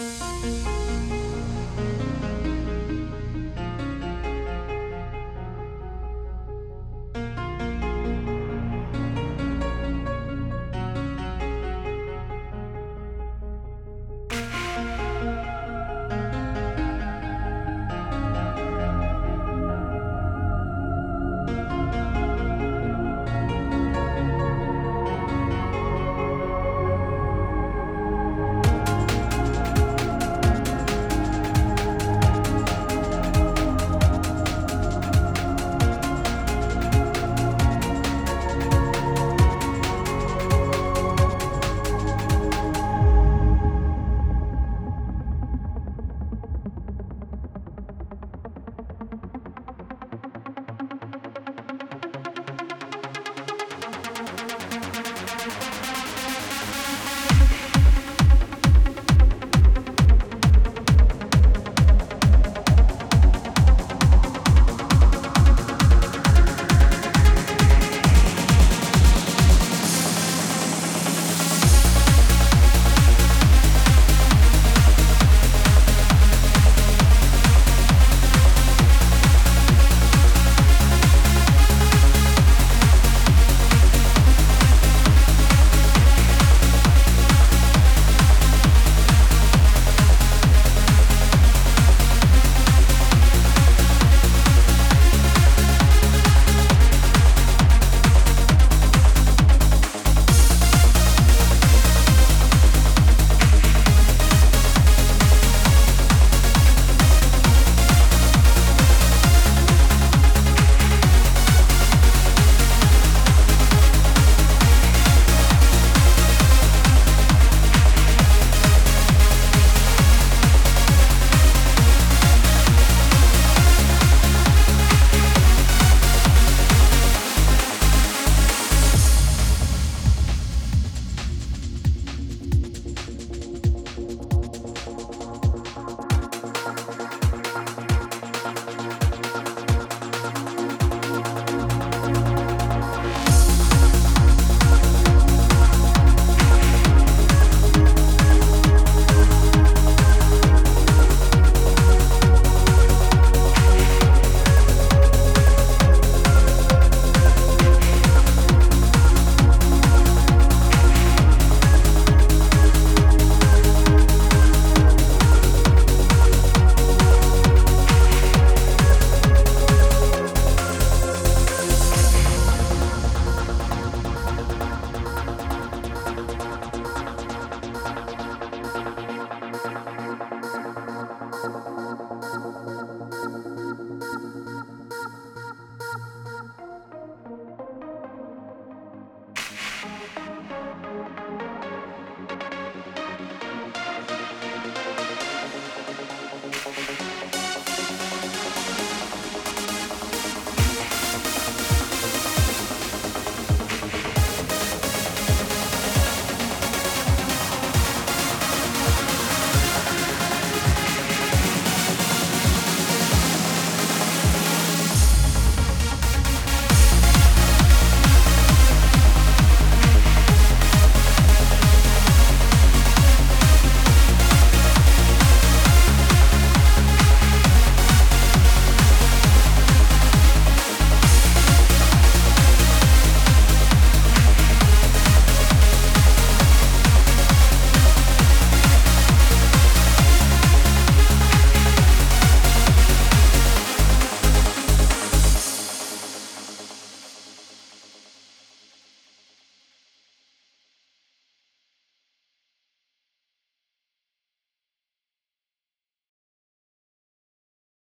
Música